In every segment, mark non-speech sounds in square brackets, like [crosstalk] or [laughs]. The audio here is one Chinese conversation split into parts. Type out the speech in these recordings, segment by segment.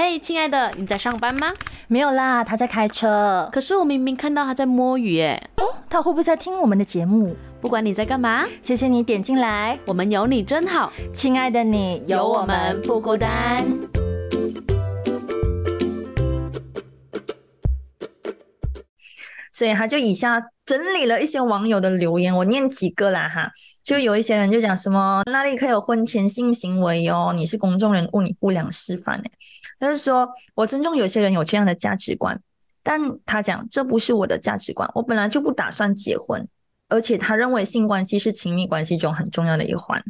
嘿，亲爱的，你在上班吗？没有啦，他在开车。可是我明明看到他在摸鱼耶。哦，他会不会在听我们的节目？不管你在干嘛，谢谢你点进来，我们有你真好，亲爱的你有我们不孤单。所以他就以下整理了一些网友的留言，我念几个啦哈。就有一些人就讲什么那里可以有婚前性行为哦？你是公众人物，你不良示范呢？他就说我尊重有些人有这样的价值观，但他讲这不是我的价值观，我本来就不打算结婚，而且他认为性关系是亲密关系中很重要的一环。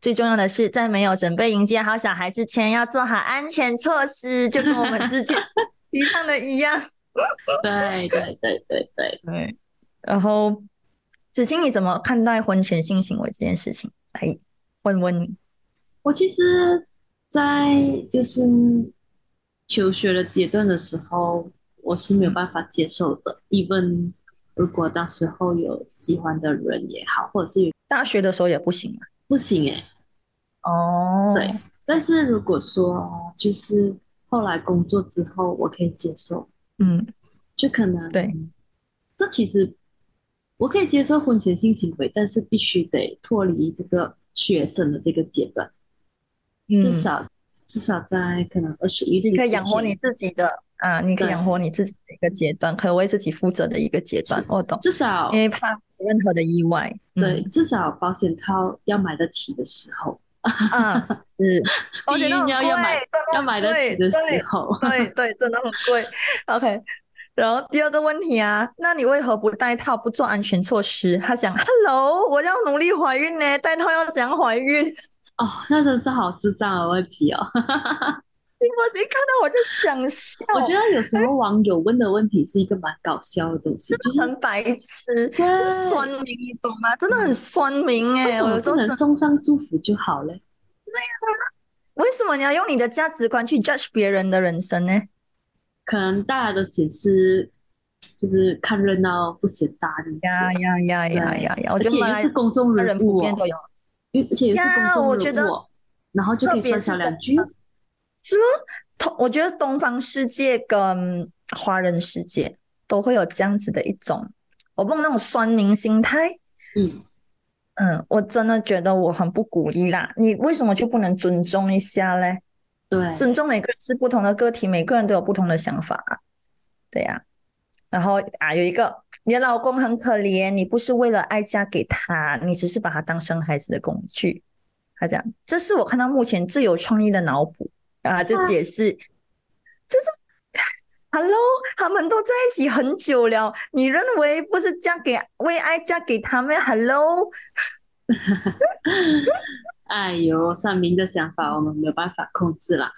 最重要的是，在没有准备迎接好小孩之前，要做好安全措施，就跟我们之前提倡的一样。[laughs] 对对对对对对，然后。子清，你怎么看待婚前性行为这件事情？来问问你。我其实，在就是求学的阶段的时候，我是没有办法接受的。even 如果到时候有喜欢的人也好，或者是大学的时候也不行啊？不行哎。哦。对。但是如果说就是后来工作之后，我可以接受。嗯。就可能。对。这其实。我可以接受婚前性行为，但是必须得脱离这个学生的这个阶段，至少至少在可能二十一岁，你可以养活你自己的啊，你可以养活你自己的一个阶段，可以为自己负责的一个阶段。我懂，至少因为怕任何的意外，对，至少保险套要买得起的时候。啊，是，第一要要买要买得起的时候，对对，真的很贵。OK。然后第二个问题啊，那你为何不戴套不做安全措施？他讲，Hello，我要努力怀孕呢，戴套要怎样怀孕？哦，那真是好智障的问题哦！[laughs] 我一看到我就想笑。我觉得有时候网友问的问题是一个蛮搞笑的东西，就是很白痴，就是酸民，你懂吗？真的很酸民哎！有时候能送上祝福就好了。对呀，为什么你要用你的价值观去 judge 别人的人生呢？可能大家都显示就是看热闹不嫌大的呀呀呀呀呀呀！而且又是公众人物，而且也是公众人物，然后就可以说上两句。是咯，同我觉得东方世界跟华人世界都会有这样子的一种，我不那种酸民心态。嗯嗯，我真的觉得我很不鼓励啦。你为什么就不能尊重一下嘞？对，尊重每个人是不同的个体，每个人都有不同的想法，对呀。然后啊，有一个，你的老公很可怜，你不是为了爱嫁给他，你只是把他当生孩子的工具。他讲，这是我看到目前最有创意的脑补啊，就解释，就是，Hello，他们都在一起很久了，你认为不是嫁给为爱嫁给他们？Hello。[laughs] 哎呦，算命的想法我们没有办法控制啦，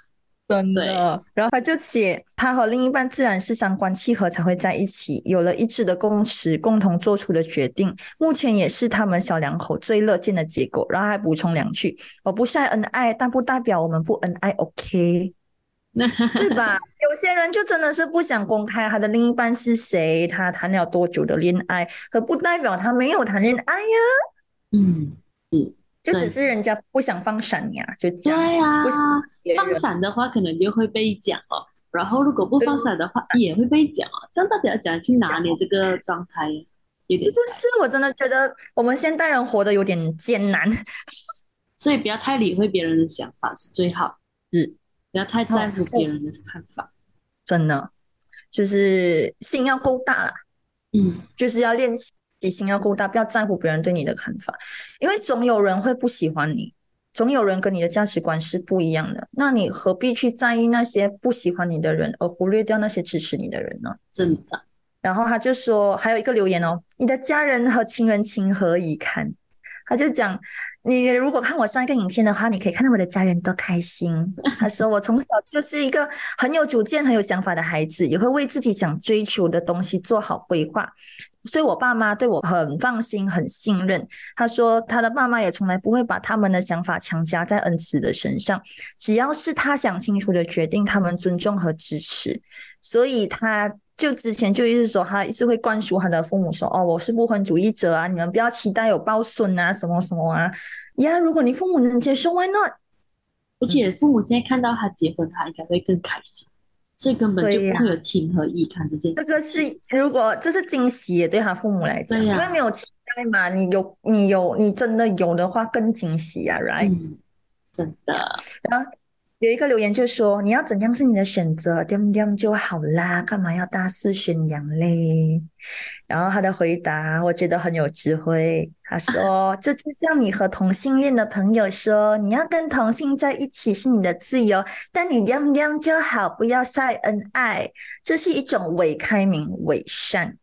真的。然后他就写，他和另一半自然是三观契合才会在一起，有了一致的共识，共同做出的决定，目前也是他们小两口最乐见的结果。然后还补充两句：我不晒恩爱，但不代表我们不恩爱，OK？[laughs] 对吧？有些人就真的是不想公开他的另一半是谁，他谈了多久的恋爱，可不代表他没有谈恋爱呀。嗯，是。就只是人家不想放闪呀，就这样。对呀，放闪的话可能就会被讲哦。然后如果不放闪的话，也会被讲哦。这样到底要怎样去拿捏这个状态？有点。不是，我真的觉得我们现代人活得有点艰难。[laughs] 所以不要太理会别人的想法是最好。是，不要太在乎别人的看法。真的，就是心要够大啦。嗯，就是要练习。心要够大，不要在乎别人对你的看法，因为总有人会不喜欢你，总有人跟你的价值观是不一样的。那你何必去在意那些不喜欢你的人，而忽略掉那些支持你的人呢？真的。然后他就说，还有一个留言哦，你的家人和亲人情何以堪？他就讲。你如果看我上一个影片的话，你可以看到我的家人都开心。他说我从小就是一个很有主见、很有想法的孩子，也会为自己想追求的东西做好规划，所以我爸妈对我很放心、很信任。他说他的爸妈也从来不会把他们的想法强加在恩慈的身上，只要是他想清楚的决定，他们尊重和支持。所以他。就之前就一直说，他一直会灌输他的父母说：“哦，我是不婚主义者啊，你们不要期待有抱孙啊，什么什么啊。”呀，如果你父母能接受，Why not？而且父母现在看到他结婚，他应该会更开心，所以根本就不会有情和义看这件事。这个是如果这是惊喜，对他父母来讲，因为没有期待嘛，你有你有你真的有的话更惊喜啊，right？嗯，真的，然后有一个留言就说：“你要怎样是你的选择，点点就好啦，干嘛要大肆宣扬嘞？”然后他的回答我觉得很有智慧，他说：“ [laughs] 这就像你和同性恋的朋友说，你要跟同性在一起是你的自由，但你点点就好，不要晒恩爱，这是一种伪开明、伪善。”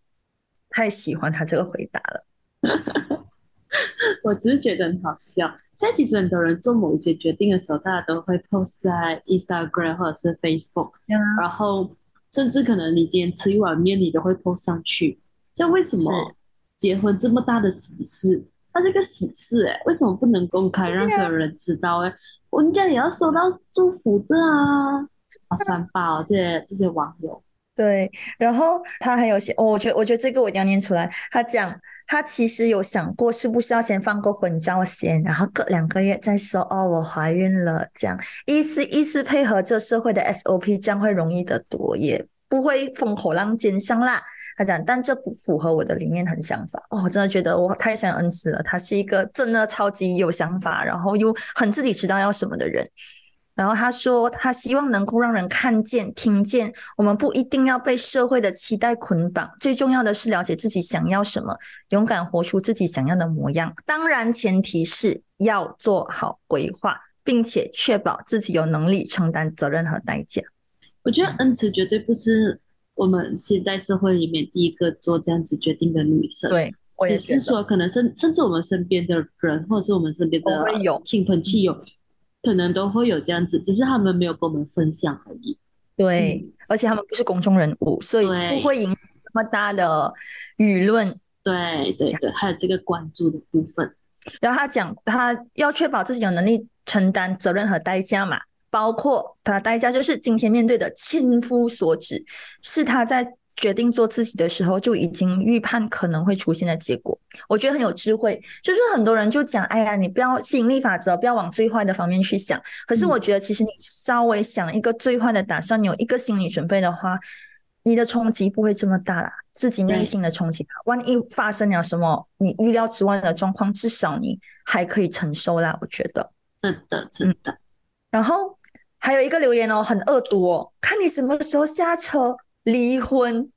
太喜欢他这个回答了。[laughs] [laughs] 我只是觉得很好笑。现在其实很多人做某一些决定的时候，大家都会 post 在 Instagram 或者是 Facebook，然后甚至可能你今天吃一碗面，你都会 post 上去。这样为什么是结婚这么大的喜事，它是个喜事哎、为什么不能公开让所有人知道哎、人家也要收到祝福的啊！好三八哦，这些这些网友，对，然后他还有写，哦，我觉得我觉得这个我一定要念出来。他讲他其实有想过是不是要先放个婚照先，然后隔两个月再说哦，我怀孕了，这样意思意思配合这社会的 SOP，这样会容易得多，也不会风口浪尖上啦。他讲，但这不符合我的理念和想法。哦，我真的觉得我太想恩慈了，他是一个真的超级有想法，然后又很自己知道要什么的人。然后他说，他希望能够让人看见、听见，我们不一定要被社会的期待捆绑，最重要的是了解自己想要什么，勇敢活出自己想要的模样。当然，前提是要做好规划，并且确保自己有能力承担责任和代价。我觉得恩慈绝对不是我们现代社会里面第一个做这样子决定的女生。。对，只是说，可能甚甚至我们身边的人，或者是我们身边的亲朋戚友，可能都会有这样子，只是他们没有跟我们分享而已。对，而且他们不是公众人物，所以不会引起那么大的舆论。对对对，还有这个关注的部分。然后他讲，他要确保自己有能力承担责任和代价嘛，包括他的代价就是今天面对的千夫所指，是他在决定做自己的时候就已经预判可能会出现的结果。我觉得很有智慧，就是很多人就讲，哎呀，你不要吸引力法则，不要往最坏的方面去想。可是我觉得，其实你稍微想一个最坏的打算，你有一个心理准备的话，你的冲击不会这么大啦，自己内心的冲击，万一发生了什么你预料之外的状况，至少你还可以承受啦。我觉得。真的真的，然后还有一个留言哦，很恶毒哦，看你什么时候下车离婚，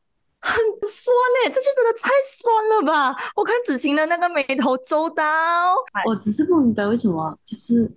很酸呢、这句真的太酸了吧！我看子晴的那个眉头皱到，我只是不明白为什么，就是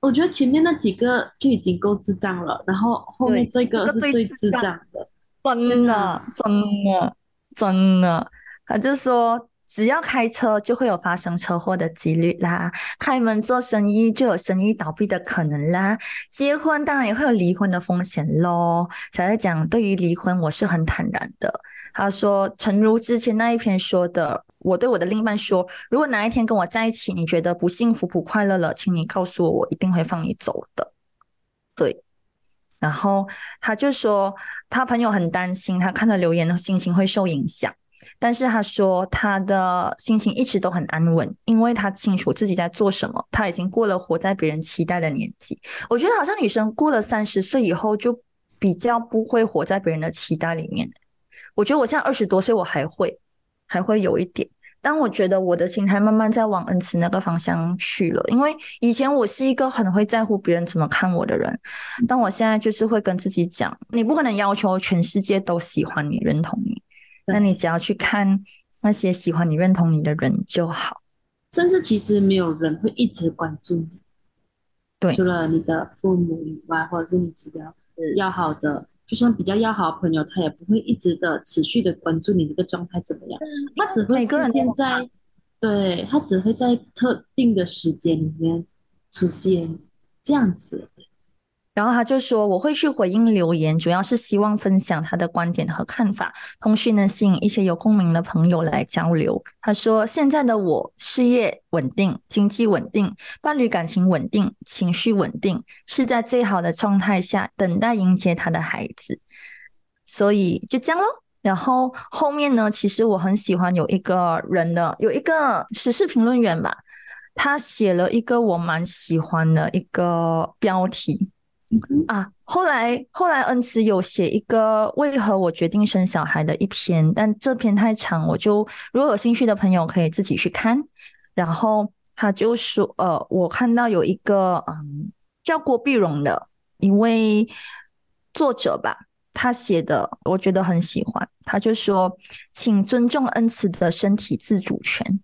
我觉得前面那几个就已经够智障了，然后后面这个是最智障的。真的真的真的，他就说。只要开车就会有发生车祸的几率啦，开门做生意就有生意倒闭的可能啦，结婚当然也会有离婚的风险喽。才在讲对于离婚我是很坦然的。他说，诚如之前那一篇说的，我对我的另一半说，如果哪一天跟我在一起，你觉得不幸福不快乐了，请你告诉我，我一定会放你走的。对。然后他就说，他朋友很担心，他看到留言的心情会受影响。但是他说他的心情一直都很安稳，因为他清楚自己在做什么，他已经过了活在别人期待的年纪。我觉得好像女生过了三十岁以后，就比较不会活在别人的期待里面。我觉得我现在二十多岁，我还会还会有一点，但我觉得我的心态慢慢在往恩慈那个方向去了。因为以前我是一个很会在乎别人怎么看我的人，但我现在就是会跟自己讲，你不可能要求全世界都喜欢你、认同你。那你只要去看那些喜欢你、认同你的人就好。甚至其实没有人会一直关注你，对。除了你的父母以外，或者是你比较要好的，就算比较要好的朋友，他也不会一直的持续的关注你这个状态怎么样，他只会出每个人现在，对他只会在特定的时间里面出现这样子。然后他就说：“我会去回应留言，主要是希望分享他的观点和看法，同时呢，吸引一些有共鸣的朋友来交流。”他说：“现在的我事业稳定，经济稳定，伴侣感情稳定，情绪稳定，是在最好的状态下等待迎接他的孩子。所以就这样咯。然后后面呢，其实我很喜欢有一个人的，有一个时事评论员吧。”他写了一个我蛮喜欢的一个标题啊。后来后来恩慈有写一个为何我决定生小孩的一篇，但这篇太长，我就如果有兴趣的朋友可以自己去看。然后他就说，呃，我看到有一个嗯叫郭碧荣的一位作者吧，他写的我觉得很喜欢，他就说，请尊重恩慈的身体自主权。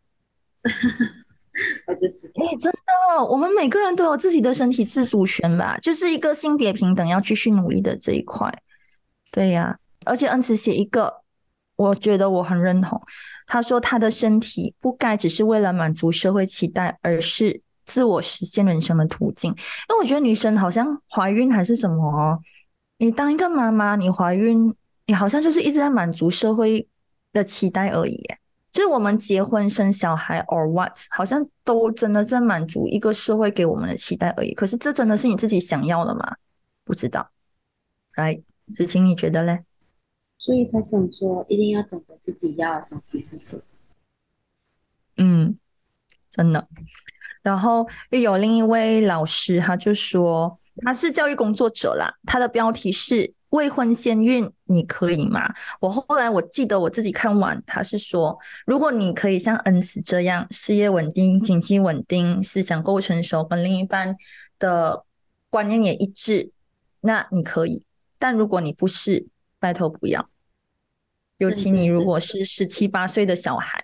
[laughs] [laughs] 我就知道，哎，真的，我们每个人都有自己的身体自主权吧，就是一个性别平等要继续努力的这一块。对呀，而且恩慈写一个，我觉得我很认同。他说他的身体不该只是为了满足社会期待，而是自我实现人生的途径。因为我觉得女生好像怀孕还是什么，哦你当一个妈妈，你怀孕，你好像就是一直在满足社会的期待而已。就是我们结婚生小孩，or what，好像都真的在满足一个社会给我们的期待而已。可是这真的是你自己想要的吗？不知道。来，子晴，你觉得嘞？所以才想说，一定要懂得自己要的东西是什么。嗯，真的。然后又有另一位老师，他就说他是教育工作者啦，他的标题是。未婚先孕，你可以吗？我后来我记得我自己看完，他是说，如果你可以像恩慈这样，事业稳定、经济稳定、思想够成熟，跟另一半的观念也一致，那你可以。但如果你不是，拜托不要。尤其你如果是十七八岁的小孩，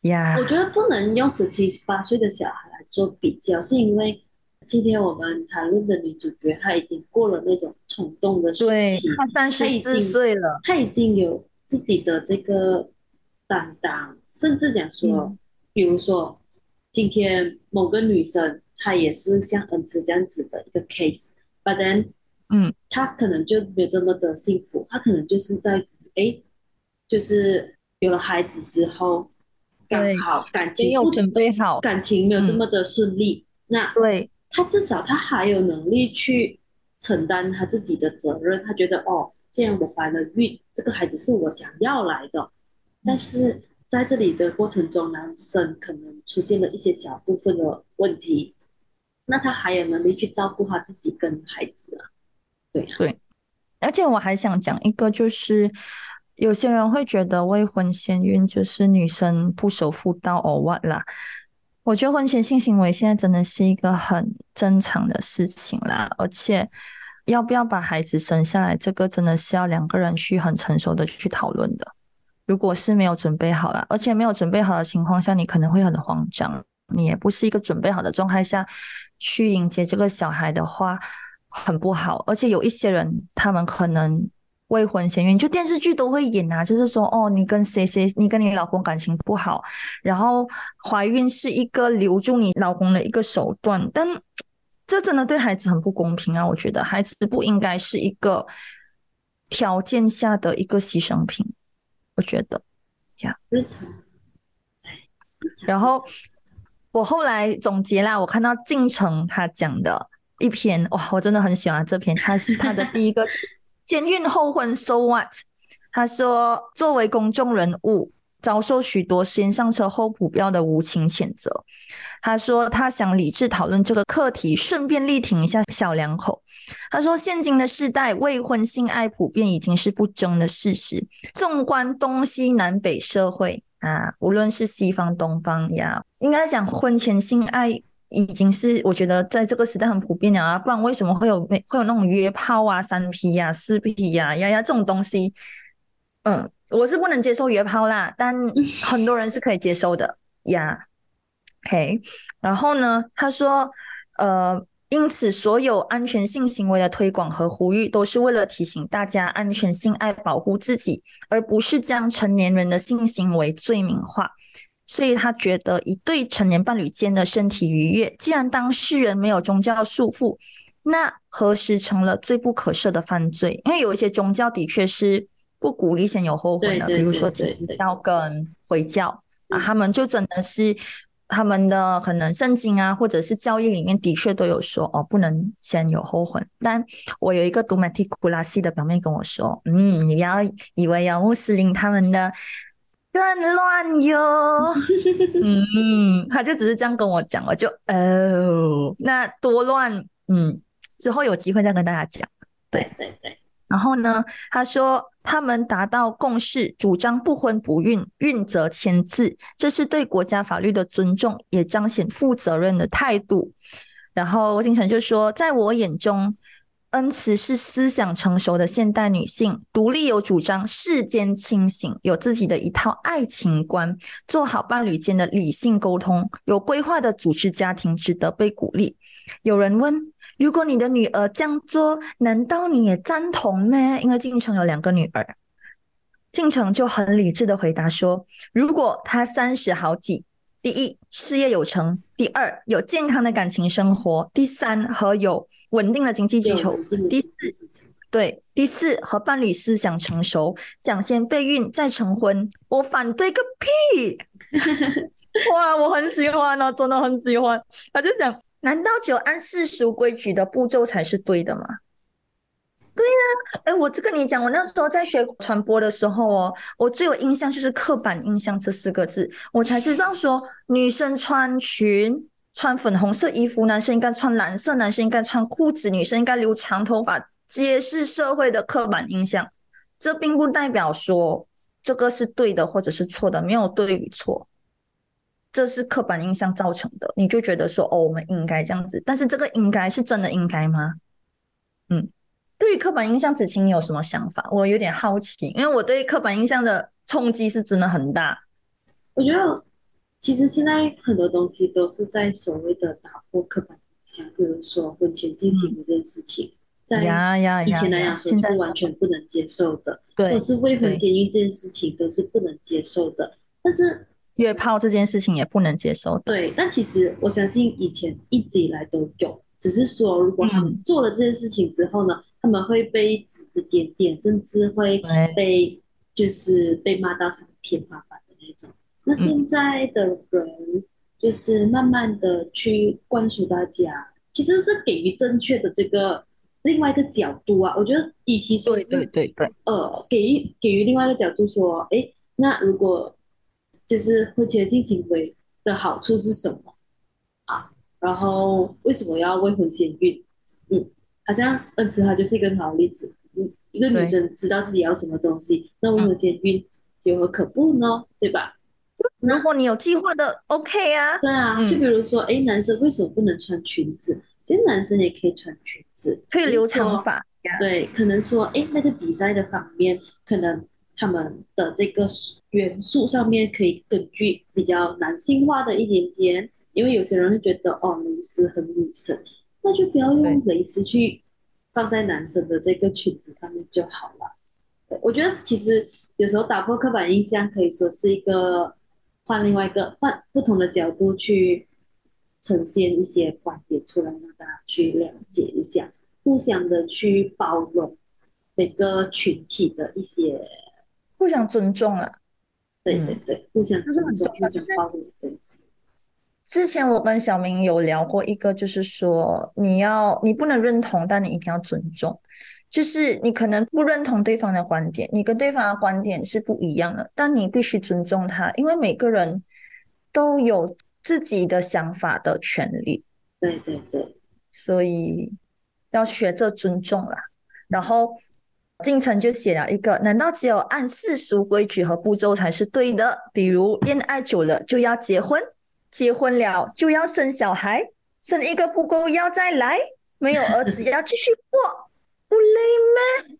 呀，我觉得不能用十七八岁的小孩来做比较，是因为。今天我们谈论的女主角，她已经过了那种冲动的时期，她三十四岁了，她已经有自己的这个担当，甚至讲说，比如说今天某个女生，她也是像恩慈这样子的一个 case，but then，嗯，她可能就没有这么的幸福，她可能就是在哎，就是有了孩子之后，刚好感情没有准备好，感情没有这么的顺利，那对。他至少他还有能力去承担他自己的责任。他觉得哦，既然我怀了孕，这个孩子是我想要来的。但是在这里的过程中，男生可能出现了一些小部分的问题，那他还有能力去照顾他自己跟孩子啊？对对。而且我还想讲一个，就是有些人会觉得未婚先孕就是女生不守妇道，or what 啦。我觉得婚前性行为现在真的是一个很正常的事情啦，而且要不要把孩子生下来，这个真的是要两个人去很成熟的去讨论的。如果是没有准备好了，而且没有准备好的情况下，你可能会很慌张，你也不是一个准备好的状态下去迎接这个小孩的话，很不好。而且有一些人，他们可能。未婚先孕，就电视剧都会演啊，就是说，哦，你跟谁谁，你跟你老公感情不好，然后怀孕是一个留住你老公的一个手段，但这真的对孩子很不公平啊！我觉得孩子不应该是一个条件下的一个牺牲品，我觉得呀。然后我后来总结啦，我看到晋城他讲的一篇，哇，我真的很喜欢这篇，他是他的第一个。监孕后婚，so what？他说，作为公众人物，遭受许多先上车后补票的无情谴责。他说，他想理智讨论这个课题，顺便力挺一下小两口。他说，现今的世代，未婚性爱普遍已经是不争的事实。纵观东西南北社会啊，无论是西方、东方呀，应该讲婚前性爱。已经是我觉得在这个时代很普遍了啊，不然为什么会有那会有那种约炮啊、三 P 呀、四 P 呀、呀呀这种东西？嗯，我是不能接受约炮啦，但很多人是可以接受的 [laughs] 呀。OK，然后呢，他说，呃，因此所有安全性行为的推广和呼吁，都是为了提醒大家安全性爱，保护自己，而不是将成年人的性行为罪名化。所以他觉得一对成年伴侣间的身体愉悦，既然当事人没有宗教束缚，那何时成了罪不可赦的犯罪？因为有一些宗教的确是不鼓励先有后婚的，比如说基督教跟回教啊，他们就真的是他们的可能圣经啊，或者是教义里面的确都有说哦，不能先有后婚。但我有一个读马蒂古拉西的表妹跟我说，嗯，你不要以为有穆斯林他们的。更乱哟。[laughs] 嗯，他就只是这样跟我讲，我就哦，那多乱。嗯，之后有机会再跟大家讲。对对对。然后呢，他说他们达到共识，主张不婚不孕，孕则签字，这是对国家法律的尊重，也彰显负责任的态度。然后郭敬晨就说，在我眼中。恩慈是思想成熟的现代女性，独立有主张，世间清醒，有自己的一套爱情观，做好伴侣间的理性沟通，有规划的组织家庭，值得被鼓励。有人问：如果你的女儿这样做，难道你也赞同吗？因为晋城有两个女儿，晋城就很理智的回答说：如果她三十好几。第一，事业有成；第二，有健康的感情生活；第三，和有稳定的经济基础；第四，对，第四和伴侣思想成熟，想先备孕再成婚。我反对个屁！哇，我很喜欢哦，真的很喜欢。他就讲，难道只有按世俗规矩的步骤才是对的吗？对呀，哎，我这跟你讲，我那时候在学传播的时候哦，我最有印象就是刻板印象这四个字，我才知道说女生穿裙、穿粉红色衣服，男生应该穿蓝色，男生应该穿裤子，女生应该留长头发，揭示社会的刻板印象。这并不代表说这个是对的或者是错的，没有对与错，这是刻板印象造成的。你就觉得说哦，我们应该这样子，但是这个应该是真的应该吗？嗯。对于刻板印象，子晴你有什么想法？我有点好奇，因为我对刻板印象的冲击是真的很大。我觉得其实现在很多东西都是在所谓的打破刻板印象，比如说婚前性行为这件事情，在以前来讲说是完全不能接受的，或是未婚先孕这件事情都是不能接受的。但是约炮这件事情也不能接受。对，但其实我相信以前一直以来都有。只是说，如果他们做了这件事情之后呢，他们会被指指点点，甚至会被就是被骂到上天花板的那种。那现在的人就是慢慢的去灌输大家，其实是给予正确的这个另外一个角度啊。我觉得，与其说是对对对，呃，给予给予另外一个角度说，哎，那如果就是婚前性行为的好处是什么啊？然后为什么要未婚先孕？嗯，好像恩慈她就是一个好例子。嗯，一个女生知道自己要什么东西，那我们先孕有何可不呢？对吧？如果你有计划的，OK 啊。对啊，就比如说，哎，男生为什么不能穿裙子？其实男生也可以穿裙子，可以留长发。对，可能说，哎，那个比赛的方面，可能他们的这个元素上面可以根据比较男性化的一点点。因为有些人会觉得哦，蕾丝很女生，那就不要用蕾丝去放在男生的这个裙子上面就好了。我觉得其实有时候打破刻板印象，可以说是一个换另外一个换不同的角度去呈现一些观点出来，让大家去了解一下，互相的去包容每个群体的一些互相尊重啊。对对对，互相尊重，互相包容这样子。之前我跟小明有聊过一个，就是说你要你不能认同，但你一定要尊重。就是你可能不认同对方的观点，你跟对方的观点是不一样的，但你必须尊重他，因为每个人都有自己的想法的权利。对对对，所以要学着尊重啦。然后进程就写了一个：难道只有按世俗规矩和步骤才是对的？比如恋爱久了就要结婚？结婚了就要生小孩，生一个不够要再来，没有儿子要继续过，[laughs] 不累吗？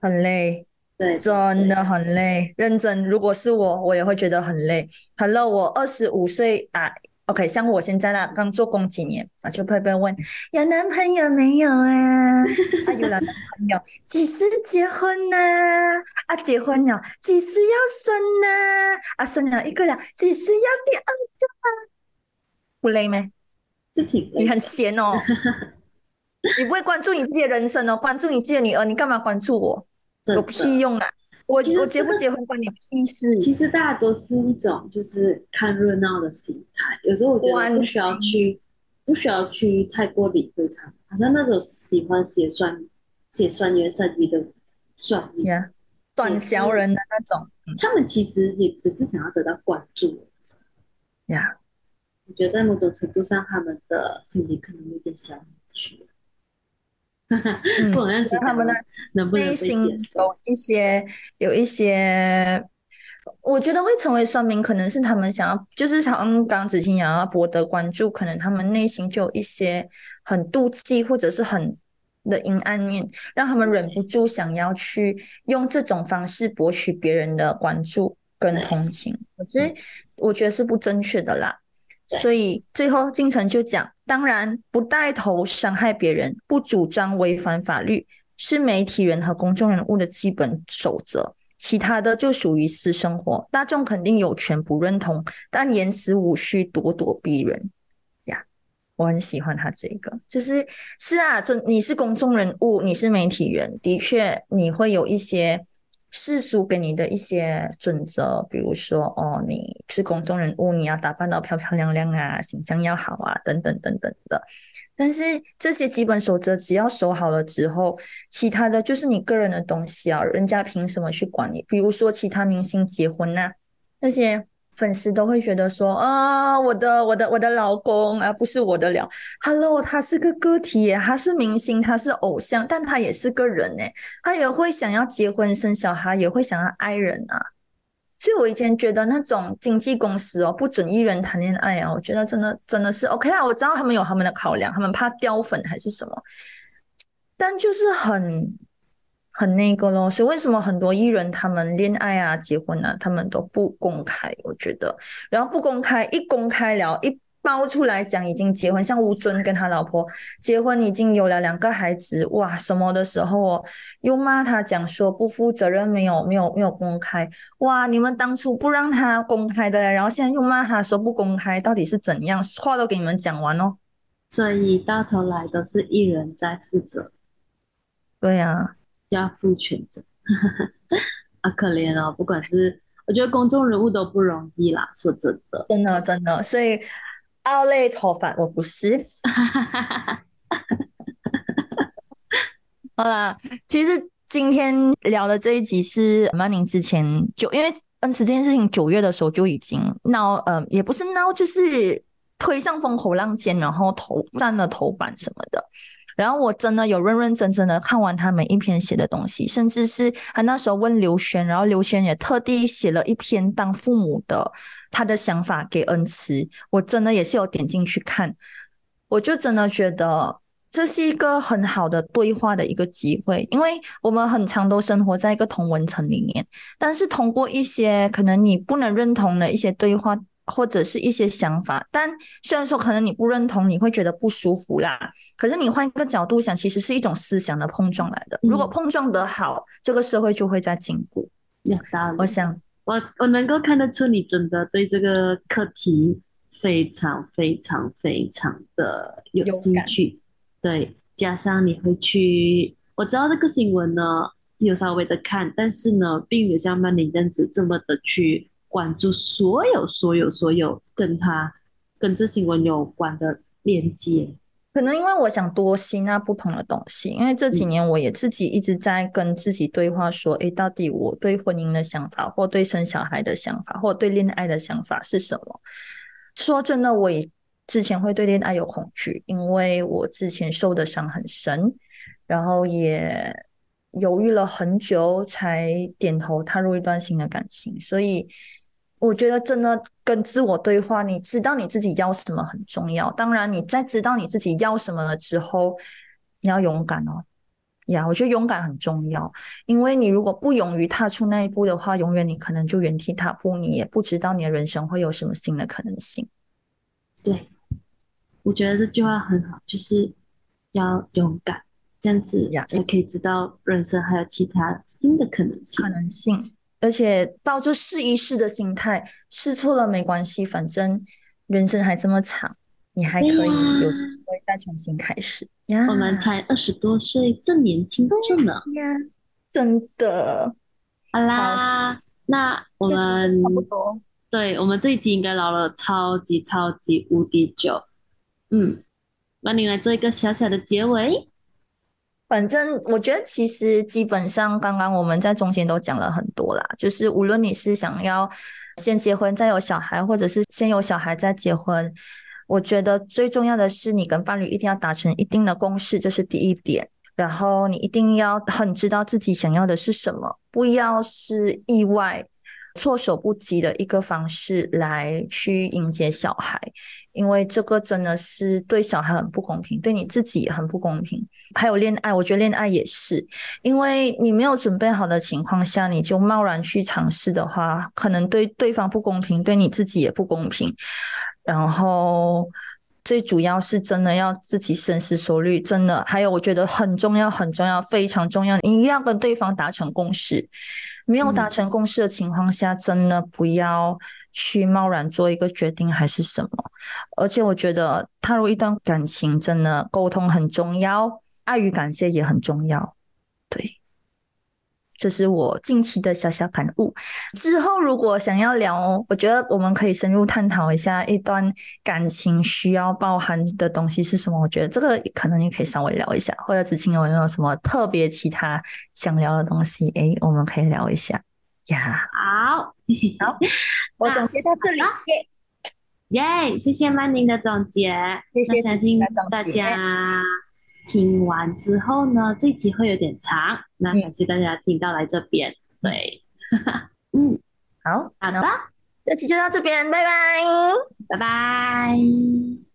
很累，对，真的很累。认真，如果是我，我也会觉得很累。Hello，我二十五岁啊，OK，像我现在啦，刚做工几年啊，就会被问有男朋友没有啊？[laughs] 啊，有了男朋友，几时结婚呢？啊，结婚了，几时要生呢？啊，生了一个了，几时要第二个？啊不累吗？是挺你很闲哦，[laughs] 你不会关注你自己的人生哦，关注你自己的女儿，你干嘛关注我？有屁用啊！我我结不结婚关你屁事。其实大家都是一种就是看热闹的心态，有时候我觉得不需要去，不需要去太过理会他们，好像那种喜欢写酸写酸言酸语的酸言、短小人的那种。他们其实也只是想要得到关注。呀，我觉得在某种程度上，他们的心理可能有点小扭曲。[laughs] 嗯不能他们的能不能内心？有一些有一些，我觉得会成为酸民，可能是他们想要，就是像刚刚子清想要博得关注，可能他们内心就有一些很妒忌或者是很的阴暗面，让他们忍不住想要去用这种方式博取别人的关注跟同情。可是我觉得是不正确的啦。所以最后金城就讲，当然不带头伤害别人，不主张违反法律，是媒体人和公众人物的基本守则。其他的就属于私生活，大众肯定有权不认同，但言辞无需咄咄逼人呀。我很喜欢他这个，就是是啊，这你是公众人物，你是媒体人，的确你会有一些世俗给你的一些准则，比如说哦，你是公众人物，你要打扮到漂漂亮亮啊，形象要好啊，等等等等的。但是这些基本守则只要守好了之后，其他的就是你个人的东西啊，人家凭什么去管你？比如说其他明星结婚呐、那些粉丝都会觉得说啊，我的我的我的老公啊，不是我的了。Hello，他是个个体耶，他是明星，他是偶像，但他也是个人呢，他也会想要结婚生小孩，也会想要爱人啊。所以我以前觉得那种经纪公司哦，不准艺人谈恋爱啊，我觉得真的真的是 OK 啊。我知道他们有他们的考量，他们怕掉粉还是什么，但就是很很那个咯。所以为什么很多艺人他们恋爱啊、结婚啊，他们都不公开？我觉得，然后不公开，一公开了，一爆出来讲已经结婚，像吴尊跟他老婆结婚已经有了两个孩子，哇，什么的时候哦，又骂他讲说不负责任，没有没有没有公开，哇，你们当初不让他公开的，然后现在又骂他说不公开，到底是怎样？话都给你们讲完哦。所以到头来都是艺人在负责，对呀、要负全责。[laughs] 啊，可怜哦！不管是我觉得公众人物都不容易啦，说真的。真的真的，所以奥类头发我不是。[laughs] 好啦，其实今天聊的这一集是曼宁之前就因为恩慈这件事情九月的时候就已经闹，呃，也不是闹，就是推上风口浪尖，然后头占了头版什么的。然后我真的有认认真真的看完他每一篇写的东西，甚至是他那时候问刘轩，然后刘轩也特地写了一篇当父母的他的想法给恩慈，我真的也是有点进去看，我就真的觉得这是一个很好的对话的一个机会，因为我们很长都生活在一个同文层里面，但是通过一些可能你不能认同的一些对话。或者是一些想法，但虽然说可能你不认同，你会觉得不舒服啦。可是你换一个角度想，其实是一种思想的碰撞来的。如果嗯碰撞得好，这个社会就会在进步。有道理。我想，我我能够看得出你真的对这个课题非常非常非常的有兴趣，对，加上你会去，我知道这个新闻呢有稍微的看，但是呢，并没有像曼玲这样子这么的去关注所有所有所有跟他跟这新闻有关的链接，可能因为我想多吸纳不同的东西，因为这几年我也自己一直在跟自己对话，说，诶，到底我对婚姻的想法，或对生小孩的想法，或对恋爱的想法是什么？说真的，我也之前会对恋爱有恐惧，因为我之前受的伤很深，然后也犹豫了很久才点头踏入一段新的感情，所以我觉得真的跟自我对话，你知道你自己要什么很重要。当然，你在知道你自己要什么了之后，你要勇敢哦。呀，我觉得勇敢很重要，因为你如果不勇于踏出那一步的话，永远你可能就原地踏步，你也不知道你的人生会有什么新的可能性。对，我觉得这句话很好，就是要勇敢，这样子呀才可以知道人生还有其他新的可能性可。能性，而且抱着试一试的心态，试错了没关系，反正人生还这么长，你还可以有机会再重新开始呀。我们才二十多岁，正年轻着呢。呀，真的，好啦，那我们差不多。对我们这一集应该聊了超级超级无敌久。嗯，那你来做一个小小的结尾。反正我觉得，其实基本上刚刚我们在中间都讲了很多啦，就是无论你是想要先结婚再有小孩，或者是先有小孩再结婚，我觉得最重要的是你跟伴侣一定要达成一定的共识，这是第一点。然后你一定要很知道自己想要的是什么，不要是意外。措手不及的一个方式来去迎接小孩，因为这个真的是对小孩很不公平，对你自己也很不公平。还有恋爱，我觉得恋爱也是，因为你没有准备好的情况下，你就贸然去尝试的话，可能对对方不公平，对你自己也不公平。然后。最主要是真的要自己深思熟虑，真的。还有，我觉得很重要，很重要，非常重要。你一定要跟对方达成共识。没有达成共识的情况下，真的不要去贸然做一个决定，还是什么。而且，我觉得踏入一段感情，真的沟通很重要，爱与感谢也很重要。对。这是我近期的小小感悟。之后如果想要聊，我觉得我们可以深入探讨一下一段感情需要包含的东西是什么。我觉得这个可能也可以稍微聊一下。或者子晴有没有什么特别其他想聊的东西？哎，我们可以聊一下呀。好，[laughs] 好，我总结到这里。耶，谢谢曼宁的总结，谢谢相信大家。听完之后呢，这集会有点长，那感谢大家听到来这边。对，嗯，好，好的，这期就到这边，拜拜，拜拜。